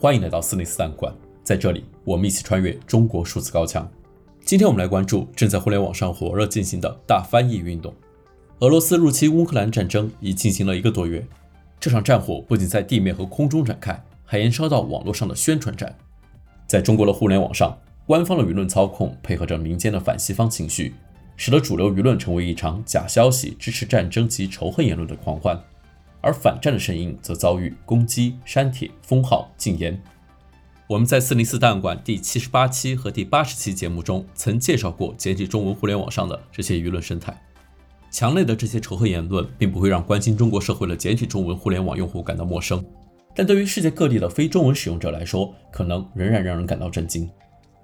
欢迎来到四零四档案馆，在这里，我们一起穿越中国数字高墙。今天我们来关注正在互联网上火热进行的大翻译运动。俄罗斯入侵乌克兰战争已进行了一个多月，这场战火不仅在地面和空中展开，还延烧到网络上的宣传战。在中国的互联网上，官方的舆论操控配合着民间的反西方情绪，使得主流舆论成为一场假消息、支持战争及仇恨言论的狂欢。而反战的声音则遭遇攻击、删帖、封号、禁言。我们在四零四档案馆第七十八期和第八十期节目中曾介绍过简体中文互联网上的这些舆论生态。强烈的这些仇恨言论并不会让关心中国社会的简体中文互联网用户感到陌生，但对于世界各地的非中文使用者来说，可能仍然让人感到震惊。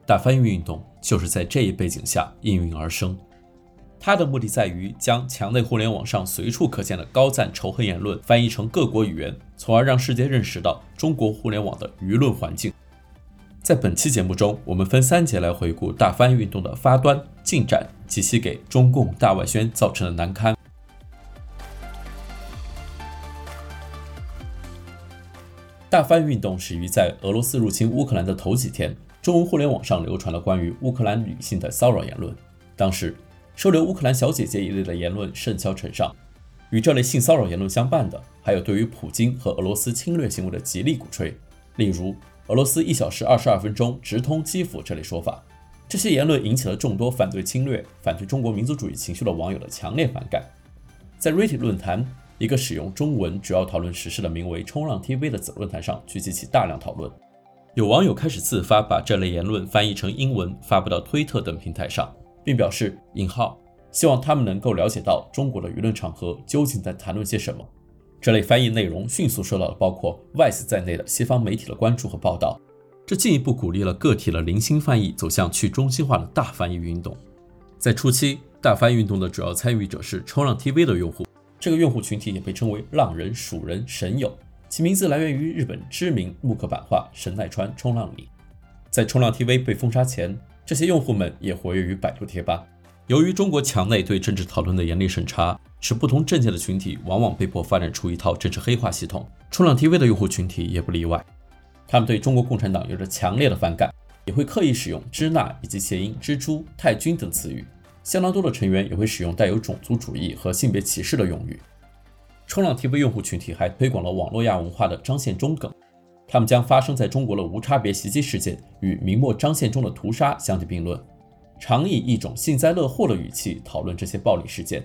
大翻译运动就是在这一背景下应运而生。它的目的在于将墙内互联网上随处可见的高赞仇恨言论翻译成各国语言，从而让世界认识到中国互联网的舆论环境。在本期节目中，我们分三节来回顾大翻运动的发端、进展及其给中共大外宣造成的难堪。大翻运动始于在俄罗斯入侵乌克兰的头几天，中文互联网上流传了关于乌克兰女性的骚扰言论，当时。收留乌克兰小姐姐一类的言论甚嚣尘上，与这类性骚扰言论相伴的，还有对于普京和俄罗斯侵略行为的极力鼓吹，例如“俄罗斯一小时二十二分钟直通基辅”这类说法。这些言论引起了众多反对侵略、反对中国民族主义情绪的网友的强烈反感。在 Reddit 论坛，一个使用中文主要讨论时事的名为“冲浪 TV” 的子论坛上聚集起大量讨论。有网友开始自发把这类言论翻译成英文，发布到推特等平台上。并表示“引号”，希望他们能够了解到中国的舆论场合究竟在谈论些什么。这类翻译内容迅速受到了包括 Vice 在内的西方媒体的关注和报道，这进一步鼓励了个体的零星翻译走向去中心化的大翻译运动。在初期，大翻译运动的主要参与者是冲浪 TV 的用户，这个用户群体也被称为“浪人”、“鼠人”、“神友”，其名字来源于日本知名木刻版画神奈川冲浪里。在冲浪 TV 被封杀前，这些用户们也活跃于百度贴吧。由于中国墙内对政治讨论的严厉审查，使不同政见的群体往往被迫发展出一套政治黑化系统。冲浪 TV 的用户群体也不例外，他们对中国共产党有着强烈的反感，也会刻意使用“支那”以及谐音“蜘蛛”“太君”等词语。相当多的成员也会使用带有种族主义和性别歧视的用语。冲浪 TV 用户群体还推广了网络亚文化的张献忠梗。他们将发生在中国的无差别袭击事件与明末张献忠的屠杀相提并论，常以一种幸灾乐祸的语气讨论这些暴力事件，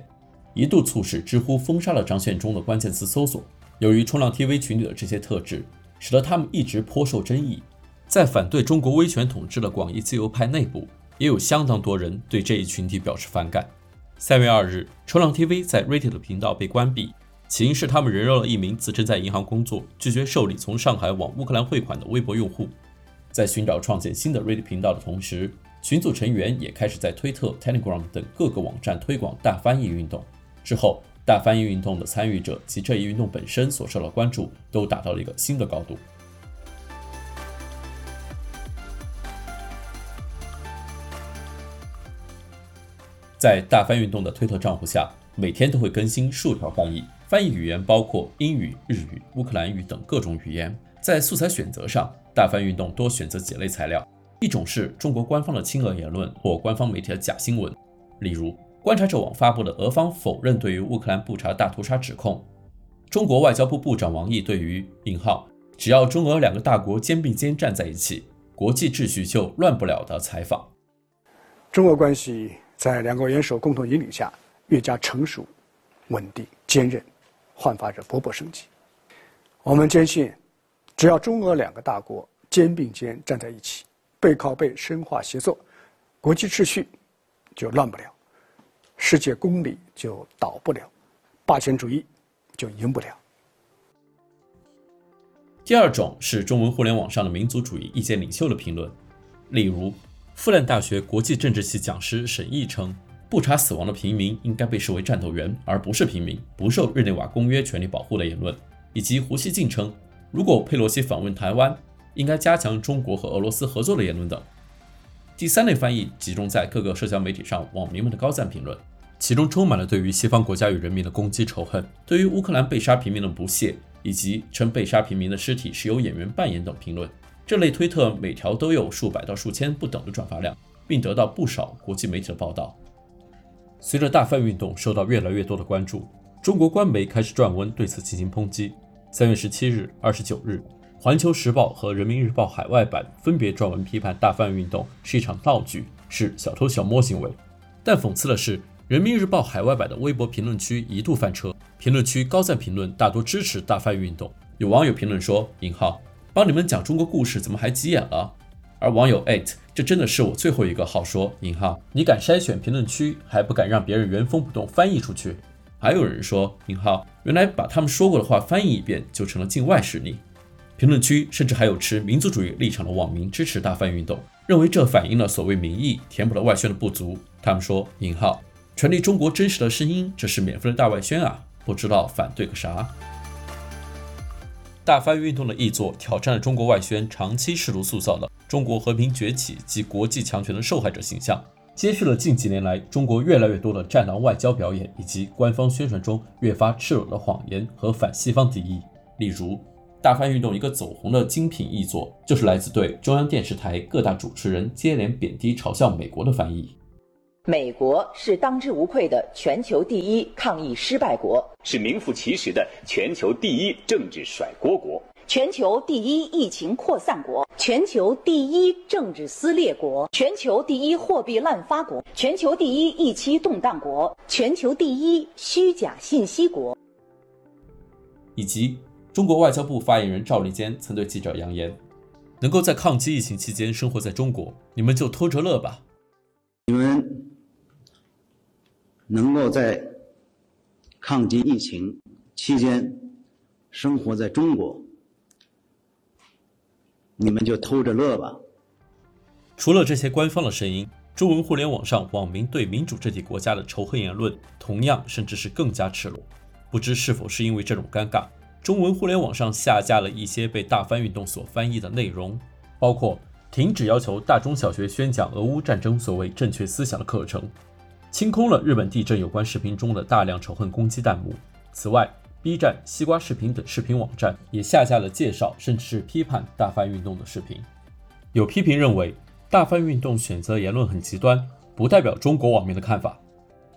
一度促使知乎封杀了张献忠的关键词搜索。由于冲浪 TV 群体的这些特质，使得他们一直颇受争议。在反对中国威权统治的广义自由派内部，也有相当多人对这一群体表示反感。三月二日，冲浪 TV 在 Reddit 频道被关闭。起因是他们人肉了一名自称在银行工作、拒绝受理从上海往乌克兰汇款的微博用户。在寻找创建新的 Reddit 频道的同时，群组成员也开始在推特、Telegram 等各个网站推广大翻译运动。之后，大翻译运动的参与者及这一运动本身所受到关注都达到了一个新的高度。在大翻运动的推特账户下，每天都会更新数条翻译。翻译语言包括英语、日语、乌克兰语等各种语言。在素材选择上，大翻运动多选择几类材料：一种是中国官方的亲俄言论或官方媒体的假新闻，例如观察者网发布的俄方否认对于乌克兰布查大屠杀指控；中国外交部部长王毅对于“引号只要中俄两个大国肩并肩站在一起，国际秩序就乱不了”的采访。中俄关系在两国元首共同引领下越加成熟、稳定、坚韧。焕发着勃勃生机。我们坚信，只要中俄两个大国肩并肩站在一起，背靠背深化协作，国际秩序就乱不了，世界公理就倒不了，霸权主义就赢不了。第二种是中文互联网上的民族主义意见领袖的评论，例如复旦大学国际政治系讲师沈毅称。不查死亡的平民应该被视为战斗员，而不是平民，不受日内瓦公约权利保护的言论，以及胡锡进称，如果佩洛西访问台湾，应该加强中国和俄罗斯合作的言论等。第三类翻译集中在各个社交媒体上网民们的高赞评论，其中充满了对于西方国家与人民的攻击仇恨，对于乌克兰被杀平民的不屑，以及称被杀平民的尸体是由演员扮演等评论。这类推特每条都有数百到数千不等的转发量，并得到不少国际媒体的报道。随着大翻运动受到越来越多的关注，中国官媒开始撰文对此进行抨击。三月十七日、二十九日，《环球时报》和《人民日报》海外版分别撰文批判大翻运动是一场闹剧，是小偷小摸行为。但讽刺的是，《人民日报》海外版的微博评论区一度翻车，评论区高赞评论大多支持大翻运动。有网友评论说：“引号，帮你们讲中国故事，怎么还急眼了？”而网友艾特：“这真的是我最后一个号说引号，你敢筛选评论区，还不敢让别人原封不动翻译出去？”还有人说：“引号，原来把他们说过的话翻译一遍就成了境外势力。”评论区甚至还有持民族主义立场的网民支持大翻运动，认为这反映了所谓民意，填补了外宣的不足。他们说：“引号，传递中国真实的声音，这是免费的大外宣啊，不知道反对个啥。”大翻运动的译作挑战了中国外宣长期试图塑造的中国和平崛起及国际强权的受害者形象。接续了近几年来中国越来越多的战狼外交表演，以及官方宣传中越发赤裸的谎言和反西方敌意。例如，大翻运动一个走红的精品译作，就是来自对中央电视台各大主持人接连贬低嘲笑美国的翻译。美国是当之无愧的全球第一抗疫失败国，是名副其实的全球第一政治甩锅国。全球第一疫情扩散国，全球第一政治撕裂国，全球第一货币滥发国，全球第一疫期动荡国，全球第一虚假信息国。以及中国外交部发言人赵立坚曾对记者扬言：“能够在抗击疫情期间生活在中国，你们就偷着乐吧。能够在抗击疫情期间生活在中国。”你们就偷着乐吧。除了这些官方的声音，中文互联网上网民对民主这体国家的仇恨言论同样，甚至是更加赤裸。不知是否是因为这种尴尬，中文互联网上下架了一些被大翻运动所翻译的内容，包括停止要求大中小学宣讲俄乌战争所谓正确思想的课程，清空了日本地震有关视频中的大量仇恨攻击弹幕。此外，B 站、西瓜视频等视频网站也下架了介绍甚至是批判大翻运动的视频。有批评认为，大翻运动选择言论很极端，不代表中国网民的看法。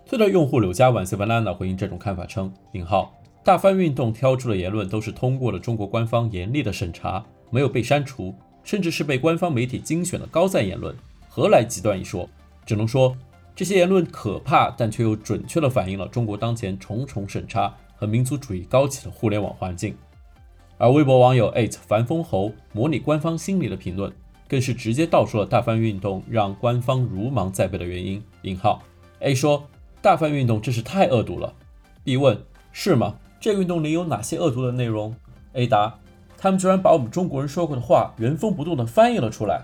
推特用户柳家晚 Savannah 回应这种看法称：“引号，大翻运动挑出的言论都是通过了中国官方严厉的审查，没有被删除，甚至是被官方媒体精选的高赞言论，何来极端一说？只能说这些言论可怕，但却又准确地反映了中国当前重重审查。”和民族主义高起的互联网环境，而微博网友艾特樊丰侯模拟官方心理的评论，更是直接道出了大翻运动让官方如芒在背的原因。引号 A 说：“大翻运动真是太恶毒了。”B 问：“是吗？这运动里有哪些恶毒的内容？”A 答：“他们居然把我们中国人说过的话原封不动地翻译了出来。”